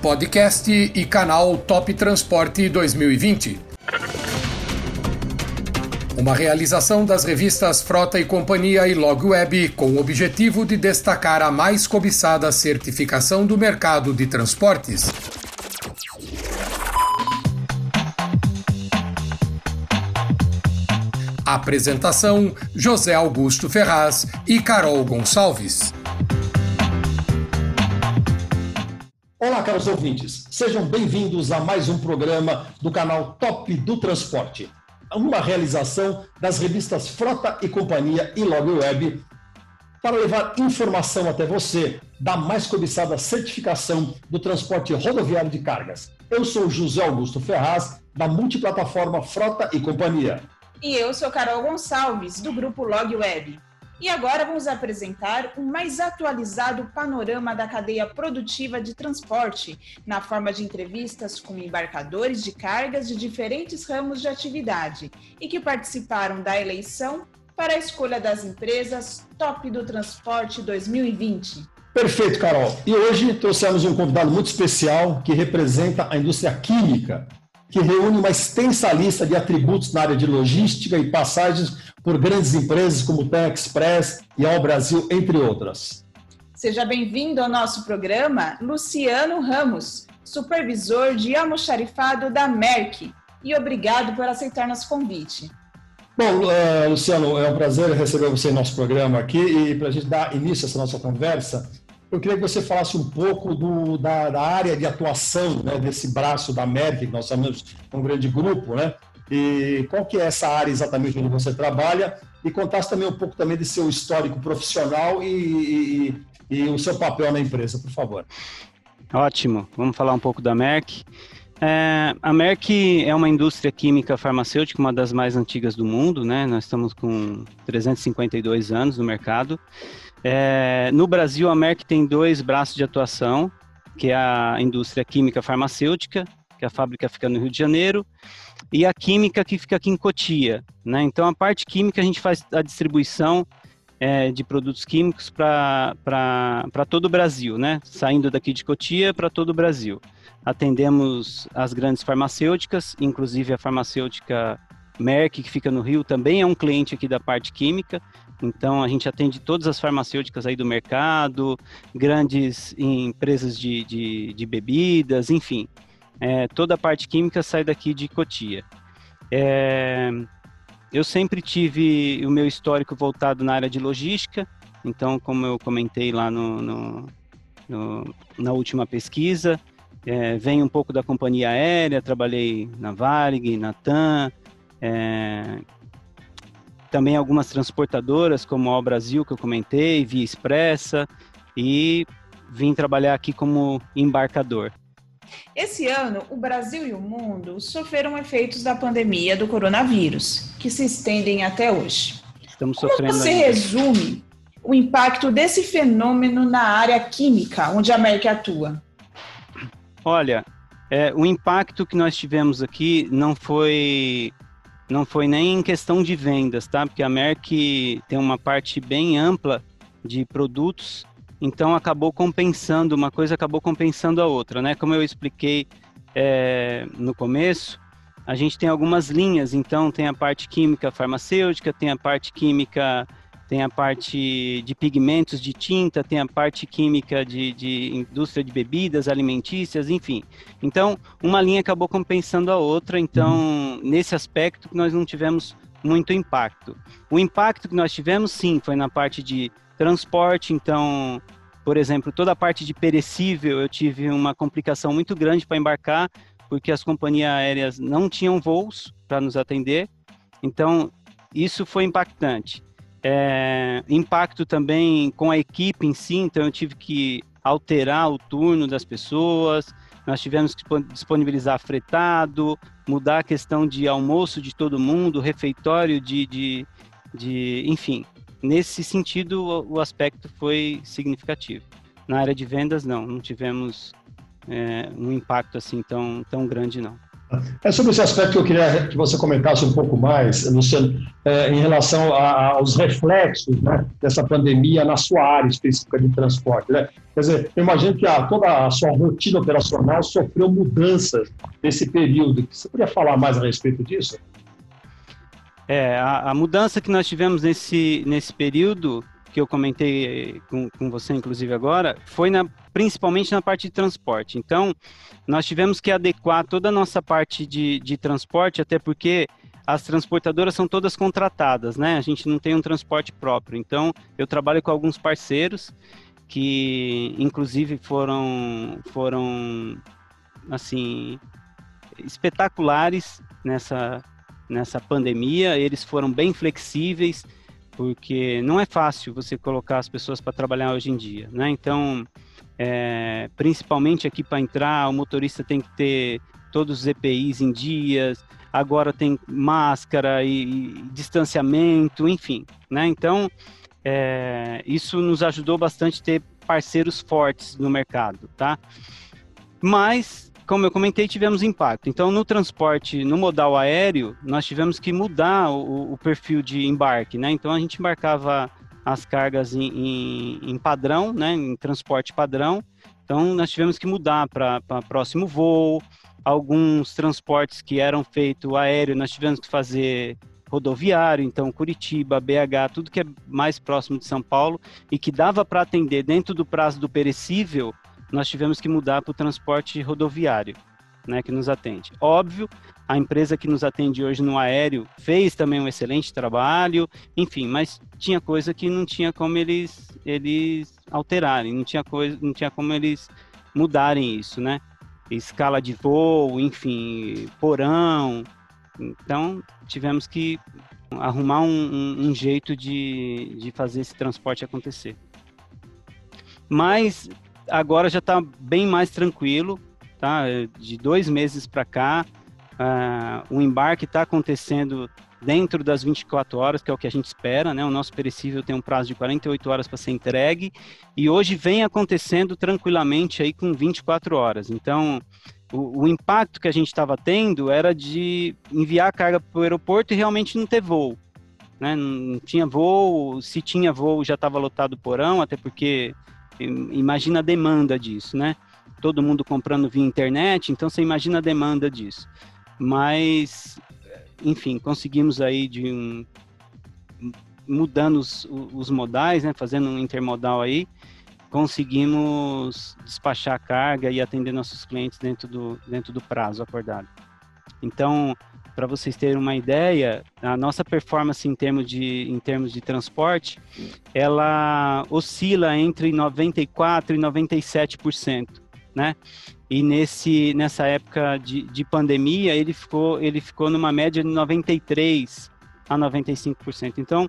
podcast e canal Top Transporte 2020. Uma realização das revistas Frota e Companhia e Log Web com o objetivo de destacar a mais cobiçada certificação do mercado de transportes. Apresentação: José Augusto Ferraz e Carol Gonçalves. Olá, caros ouvintes. Sejam bem-vindos a mais um programa do canal Top do Transporte. Uma realização das revistas Frota e Companhia e Log Web para levar informação até você da mais cobiçada certificação do transporte rodoviário de cargas. Eu sou José Augusto Ferraz, da multiplataforma Frota e Companhia. E eu sou Carol Gonçalves, do grupo Log Web. E agora vamos apresentar um mais atualizado panorama da cadeia produtiva de transporte, na forma de entrevistas com embarcadores de cargas de diferentes ramos de atividade e que participaram da eleição para a escolha das empresas Top do Transporte 2020. Perfeito, Carol. E hoje trouxemos um convidado muito especial que representa a indústria química, que reúne uma extensa lista de atributos na área de logística e passagens por grandes empresas como o Express e Ao Brasil, entre outras. Seja bem-vindo ao nosso programa, Luciano Ramos, supervisor de almoxarifado da Merck, e obrigado por aceitar nosso convite. Bom, uh, Luciano, é um prazer receber você em nosso programa aqui e para a gente dar início a essa nossa conversa, eu queria que você falasse um pouco do, da, da, área de atuação né, desse braço da Merck, que nós chamamos de um grande grupo, né? E qual que é essa área exatamente onde você trabalha e contasse também um pouco também de seu histórico profissional e, e, e o seu papel na empresa, por favor. Ótimo, vamos falar um pouco da Merck. É, a Merck é uma indústria química farmacêutica, uma das mais antigas do mundo, né? Nós estamos com 352 anos no mercado. É, no Brasil, a Merck tem dois braços de atuação, que é a indústria química farmacêutica, que a fábrica fica no Rio de Janeiro, e a química que fica aqui em Cotia. Né? Então, a parte química a gente faz a distribuição é, de produtos químicos para todo o Brasil, né? saindo daqui de Cotia para todo o Brasil. Atendemos as grandes farmacêuticas, inclusive a farmacêutica Merck, que fica no Rio, também é um cliente aqui da parte química. Então, a gente atende todas as farmacêuticas aí do mercado, grandes empresas de, de, de bebidas, enfim. É, toda a parte química sai daqui de Cotia. É, eu sempre tive o meu histórico voltado na área de logística, então, como eu comentei lá no, no, no na última pesquisa, é, venho um pouco da companhia aérea, trabalhei na Varig, na TAM, é, também algumas transportadoras, como a Brasil, que eu comentei, Via Expressa, e vim trabalhar aqui como embarcador. Esse ano, o Brasil e o mundo sofreram efeitos da pandemia do coronavírus, que se estendem até hoje. Estamos Como sofrendo você ainda. resume o impacto desse fenômeno na área química, onde a Merck atua? Olha, é, o impacto que nós tivemos aqui não foi não foi nem em questão de vendas, tá? Porque a Merck tem uma parte bem ampla de produtos, então acabou compensando, uma coisa acabou compensando a outra, né? Como eu expliquei é, no começo, a gente tem algumas linhas, então tem a parte química farmacêutica, tem a parte química tem a parte de pigmentos de tinta, tem a parte química de, de, indústria de bebidas alimentícias, enfim. Então, uma linha acabou compensando a outra, então, uhum. nesse aspecto, nós não tivemos muito impacto. O impacto que nós tivemos, sim, foi na parte de transporte, então, por exemplo, toda a parte de perecível, eu tive uma complicação muito grande para embarcar, porque as companhias aéreas não tinham voos para nos atender, então, isso foi impactante. É, impacto também com a equipe em si, então eu tive que alterar o turno das pessoas, nós tivemos que disponibilizar fretado, mudar a questão de almoço de todo mundo, refeitório de, de, de enfim. Nesse sentido, o, o aspecto foi significativo. Na área de vendas, não, não tivemos é, um impacto assim tão, tão grande, não. É sobre esse aspecto que eu queria que você comentasse um pouco mais, Luciano, é, em relação a, aos reflexos né, dessa pandemia na sua área específica de transporte. Né? Quer dizer, eu imagino que a, toda a sua rotina operacional sofreu mudanças nesse período. Você poderia falar mais a respeito disso? É, a, a mudança que nós tivemos nesse, nesse período que eu comentei com, com você, inclusive agora, foi na, principalmente na parte de transporte. Então, nós tivemos que adequar toda a nossa parte de, de transporte, até porque as transportadoras são todas contratadas, né? A gente não tem um transporte próprio. Então, eu trabalho com alguns parceiros que, inclusive, foram, foram assim, espetaculares nessa, nessa pandemia. Eles foram bem flexíveis porque não é fácil você colocar as pessoas para trabalhar hoje em dia, né? Então, é, principalmente aqui para entrar, o motorista tem que ter todos os EPIs em dias, agora tem máscara e, e distanciamento, enfim, né? Então, é, isso nos ajudou bastante ter parceiros fortes no mercado, tá? Mas como eu comentei, tivemos impacto. Então, no transporte, no modal aéreo, nós tivemos que mudar o, o perfil de embarque, né? Então, a gente embarcava as cargas em, em, em padrão, né? Em transporte padrão. Então, nós tivemos que mudar para próximo voo. Alguns transportes que eram feitos aéreo, nós tivemos que fazer rodoviário, então Curitiba, BH, tudo que é mais próximo de São Paulo e que dava para atender dentro do prazo do perecível, nós tivemos que mudar para o transporte rodoviário, né, que nos atende. Óbvio, a empresa que nos atende hoje no aéreo fez também um excelente trabalho, enfim, mas tinha coisa que não tinha como eles eles alterarem, não tinha coisa, não tinha como eles mudarem isso, né? Escala de voo, enfim, porão. Então, tivemos que arrumar um, um, um jeito de, de fazer esse transporte acontecer. Mas agora já está bem mais tranquilo, tá? De dois meses para cá, uh, o embarque está acontecendo dentro das 24 horas, que é o que a gente espera, né? O nosso perecível tem um prazo de 48 horas para ser entregue e hoje vem acontecendo tranquilamente aí com 24 horas. Então, o, o impacto que a gente estava tendo era de enviar a carga para o aeroporto e realmente não ter voo. Né? Não tinha voo, se tinha voo já estava lotado o porão, até porque imagina a demanda disso, né? Todo mundo comprando via internet, então você imagina a demanda disso. Mas, enfim, conseguimos aí de um, mudando os, os modais, né? Fazendo um intermodal aí, conseguimos despachar a carga e atender nossos clientes dentro do, dentro do prazo acordado. Então, para vocês terem uma ideia, a nossa performance em termos de, em termos de transporte, ela oscila entre 94% e 97%, né? E nesse, nessa época de, de pandemia, ele ficou, ele ficou numa média de 93% a 95%. Então,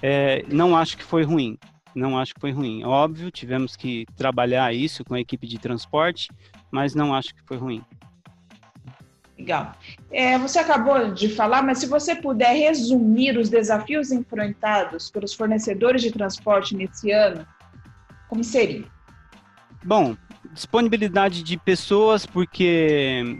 é, não acho que foi ruim. Não acho que foi ruim. Óbvio, tivemos que trabalhar isso com a equipe de transporte, mas não acho que foi ruim. Legal. É, você acabou de falar, mas se você puder resumir os desafios enfrentados pelos fornecedores de transporte nesse ano, como seria? Bom, disponibilidade de pessoas, porque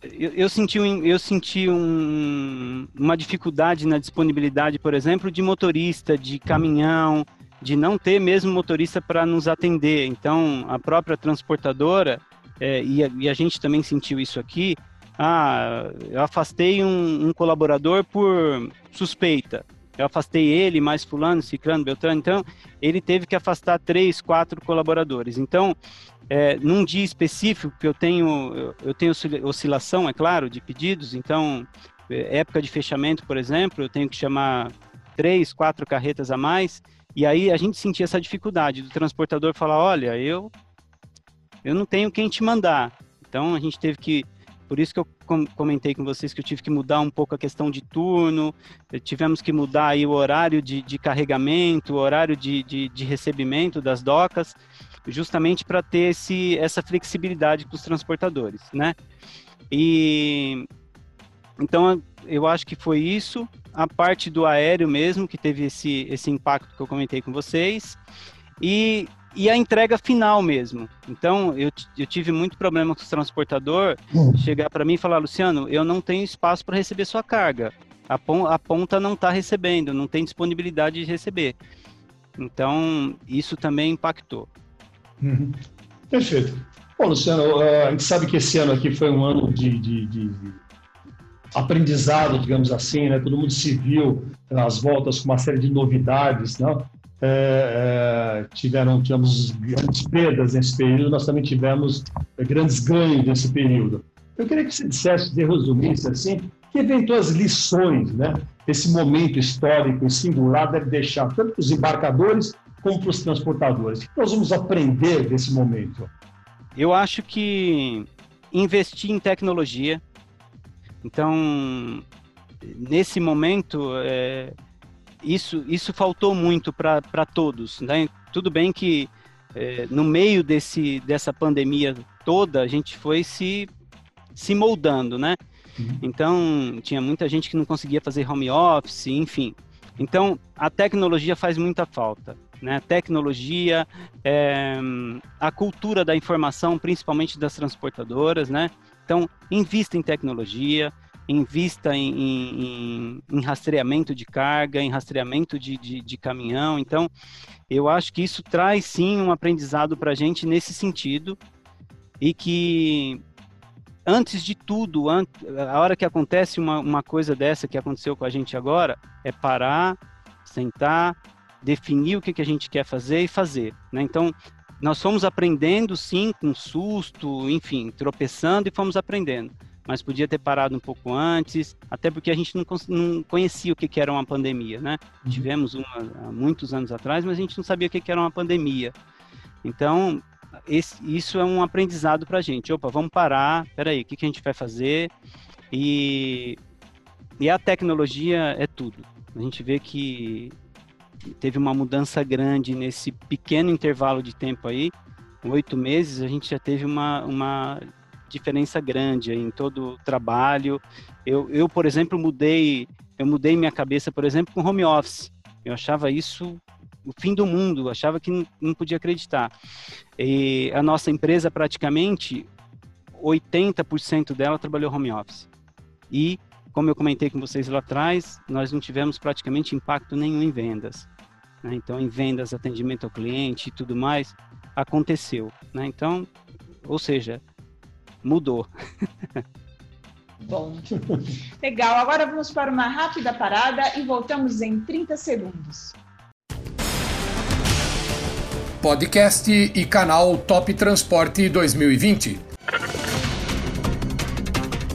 eu, eu senti, um, eu senti um, uma dificuldade na disponibilidade, por exemplo, de motorista, de caminhão, de não ter mesmo motorista para nos atender. Então, a própria transportadora é, e, a, e, a, gente também sentiu isso aqui. Ah, eu afastei um, um, colaborador por suspeita. Eu afastei ele, mais fulano, ciclano, beltrano. Então, ele teve que afastar três, quatro colaboradores. Então, é, num dia específico, que eu tenho, eu, tenho oscilação, é claro, de pedidos. Então, é, época de fechamento, por exemplo, eu tenho que chamar três, quatro carretas a mais. E aí a gente sentia essa dificuldade do transportador falar, olha, eu eu não tenho quem te mandar. Então a gente teve que, por isso que eu comentei com vocês que eu tive que mudar um pouco a questão de turno, eh, tivemos que mudar aí o horário de, de carregamento, o horário de, de, de recebimento das docas, justamente para ter esse, essa flexibilidade com os transportadores, né? E então eu acho que foi isso, a parte do aéreo mesmo que teve esse, esse impacto que eu comentei com vocês. E e a entrega final mesmo. Então, eu, eu tive muito problema com o transportador hum. chegar para mim e falar, Luciano, eu não tenho espaço para receber sua carga. A, pon a ponta não está recebendo, não tem disponibilidade de receber. Então, isso também impactou. Uhum. Perfeito. Bom, Luciano, a gente sabe que esse ano aqui foi um ano de, de, de aprendizado, digamos assim, né? Todo mundo se viu nas voltas com uma série de novidades, não? É, é, tiveram tivemos grandes perdas nesse período, nós também tivemos é, grandes ganhos nesse período. Eu queria que você dissesse, de resumisse assim, que eventuais lições, né? Esse momento histórico e singular deve deixar tanto para os embarcadores como para os transportadores. O que nós vamos aprender desse momento? Eu acho que investir em tecnologia. Então, nesse momento, é, isso, isso faltou muito para todos. Né? Tudo bem que é, no meio desse, dessa pandemia toda, a gente foi se, se moldando, né? Uhum. Então, tinha muita gente que não conseguia fazer home office, enfim. Então, a tecnologia faz muita falta né? Tecnologia, é, a cultura da informação, principalmente das transportadoras, né? Então, invista em tecnologia, invista em, em, em rastreamento de carga, em rastreamento de, de, de, caminhão. Então, eu acho que isso traz sim um aprendizado para a gente nesse sentido e que antes de tudo, a hora que acontece uma, uma coisa dessa que aconteceu com a gente agora, é parar, sentar, definir o que, que a gente quer fazer e fazer. Né? Então, nós fomos aprendendo, sim, com susto, enfim, tropeçando e fomos aprendendo. Mas podia ter parado um pouco antes, até porque a gente não, não conhecia o que, que era uma pandemia, né? Uhum. Tivemos uma há muitos anos atrás, mas a gente não sabia o que, que era uma pandemia. Então, esse, isso é um aprendizado para a gente. Opa, vamos parar, peraí, o que, que a gente vai fazer? E, e a tecnologia é tudo. A gente vê que teve uma mudança grande nesse pequeno intervalo de tempo aí, oito meses, a gente já teve uma, uma diferença grande em todo o trabalho. Eu, eu, por exemplo, mudei, eu mudei minha cabeça, por exemplo, com home office. Eu achava isso o fim do mundo, achava que não, podia acreditar. E a nossa empresa, praticamente, 80% dela trabalhou home office. E, como eu comentei com vocês lá atrás, nós não tivemos praticamente impacto nenhum em vendas né? então em vendas, atendimento ao cliente e tudo mais, aconteceu. Né? Então, ou seja, mudou. Bom, legal. Agora vamos para uma rápida parada e voltamos em 30 segundos. Podcast e canal Top Transporte 2020.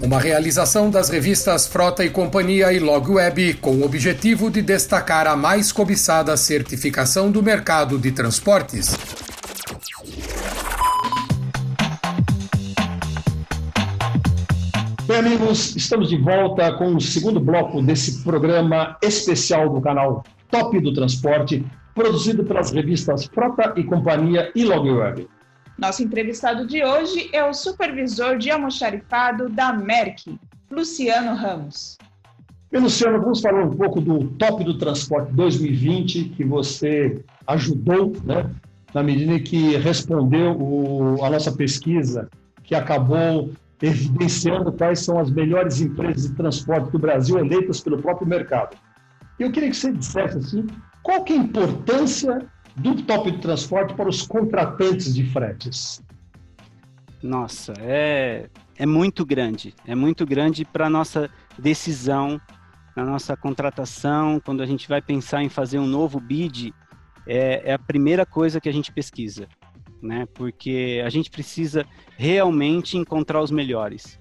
Uma realização das revistas Frota e Companhia e Log Web com o objetivo de destacar a mais cobiçada certificação do mercado de transportes. Bem, amigos, estamos de volta com o segundo bloco desse programa especial do canal Top do Transporte, produzido pelas revistas Frota e Companhia e Log Web. Nosso entrevistado de hoje é o supervisor de almoxarifado da Merck, Luciano Ramos. E, Luciano, vamos falar um pouco do Top do Transporte 2020, que você ajudou, né, na medida em que respondeu o, a nossa pesquisa, que acabou evidenciando quais são as melhores empresas de transporte do Brasil eleitas pelo próprio mercado. Eu queria que você dissesse assim, qual que é a importância do top de transporte para os contratantes de fretes? Nossa, é, é muito grande. É muito grande para a nossa decisão, na nossa contratação, quando a gente vai pensar em fazer um novo bid, é, é a primeira coisa que a gente pesquisa, né? Porque a gente precisa realmente encontrar os melhores.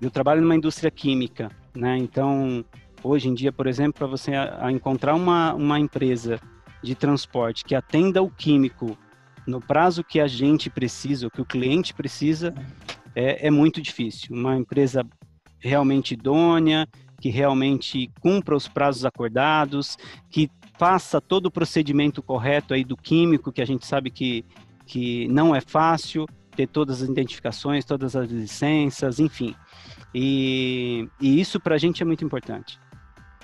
Eu trabalho numa indústria química, né? Então, hoje em dia, por exemplo, para você a, a encontrar uma, uma empresa de transporte que atenda o químico no prazo que a gente precisa, o que o cliente precisa, é, é muito difícil. Uma empresa realmente idônea, que realmente cumpra os prazos acordados, que faça todo o procedimento correto aí do químico, que a gente sabe que, que não é fácil, ter todas as identificações, todas as licenças, enfim. E, e isso para a gente é muito importante.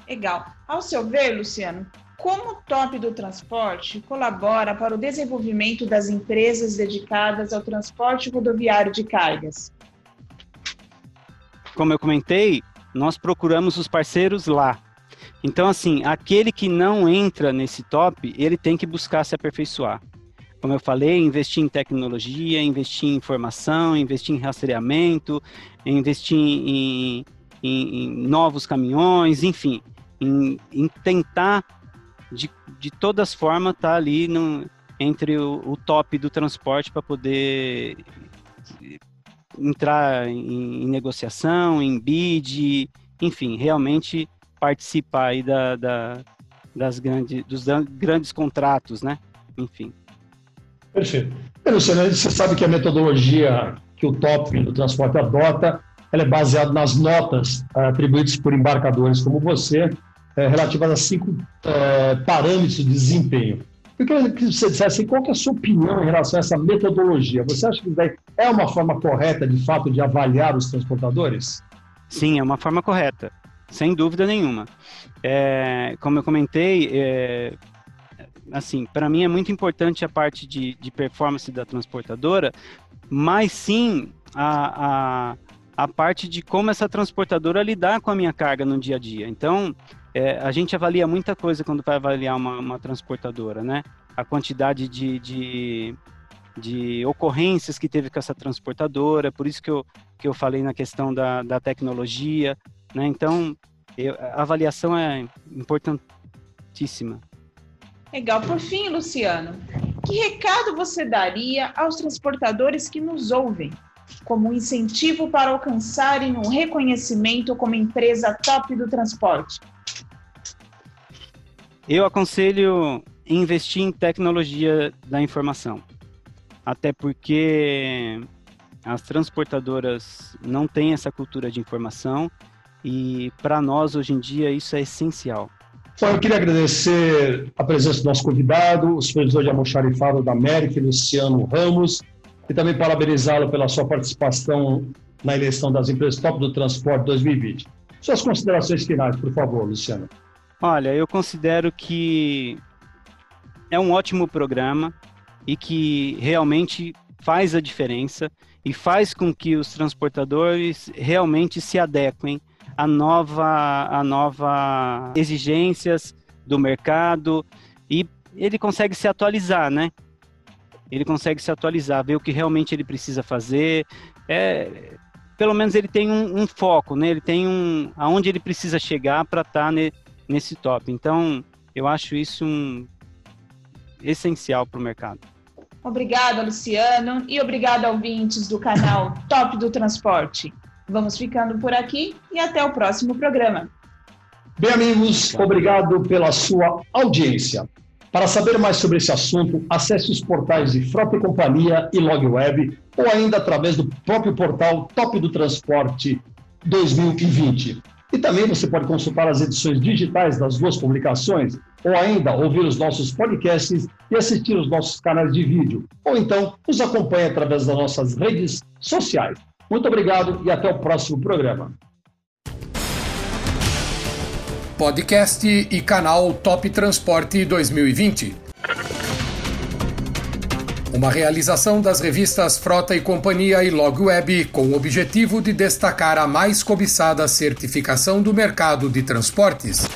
Legal. Ao seu ver, Luciano, como o top do transporte colabora para o desenvolvimento das empresas dedicadas ao transporte rodoviário de cargas? Como eu comentei, nós procuramos os parceiros lá. Então, assim, aquele que não entra nesse top, ele tem que buscar se aperfeiçoar. Como eu falei, investir em tecnologia, investir em informação, investir em rastreamento, investir em, em, em novos caminhões, enfim, em, em tentar de, de todas as formas estar tá ali no, entre o, o top do transporte para poder entrar em, em, negociação, em bid, enfim, realmente participar aí da, da, das grandes, dos grandes contratos, né? Enfim. Perfeito. Luciano, você sabe que a metodologia que o top do transporte adota, ela é baseada nas notas uh, atribuídas por embarcadores como você, é, relativas a cinco é, parâmetros de desempenho. Eu queria que você dissesse qual é a sua opinião em relação a essa metodologia. Você acha que é uma forma correta, de fato, de avaliar os transportadores? Sim, é uma forma correta, sem dúvida nenhuma. É, como eu comentei, é, assim, para mim é muito importante a parte de, de, performance da transportadora, mas sim a, a, a parte de como essa transportadora lidar com a minha carga no dia a dia. Então, é, a gente avalia muita coisa quando vai avaliar uma, uma transportadora, né? A quantidade de, de, de, ocorrências que teve com essa transportadora, por isso que eu, que eu falei na questão da, da tecnologia, né? Então, eu, a avaliação é importantíssima. Legal. Por fim, Luciano, que recado você daria aos transportadores que nos ouvem? como um incentivo para alcançarem um reconhecimento como empresa top do transporte? Eu aconselho investir em tecnologia da informação, até porque as transportadoras não têm essa cultura de informação e para nós hoje em dia isso é essencial. Bom, eu queria agradecer a presença do nosso convidado, o supervisor de almoxarifado da América, Luciano Ramos, e também parabenizá-lo pela sua participação na eleição das empresas top do transporte 2020. Suas considerações finais, por favor, Luciano. Olha, eu considero que é um ótimo programa e que realmente faz a diferença e faz com que os transportadores realmente se adequem a nova a nova exigências do mercado e ele consegue se atualizar, né? Ele consegue se atualizar, ver o que realmente ele precisa fazer. É, pelo menos ele tem um, um foco, né? Ele tem um aonde ele precisa chegar para estar tá ne, nesse top. Então, eu acho isso um essencial para o mercado. Obrigada, Luciano, e obrigada, ouvintes do canal Top do Transporte. Vamos ficando por aqui e até o próximo programa. Bem, amigos, obrigado pela sua audiência. Para saber mais sobre esse assunto, acesse os portais de Frota e Companhia e LogWeb ou ainda através do próprio portal Top do Transporte 2020. E também você pode consultar as edições digitais das duas publicações, ou ainda ouvir os nossos podcasts e assistir os nossos canais de vídeo. Ou então, nos acompanhe através das nossas redes sociais. Muito obrigado e até o próximo programa. Podcast e canal Top Transporte 2020. Uma realização das revistas Frota e Companhia e Log Web com o objetivo de destacar a mais cobiçada certificação do mercado de transportes.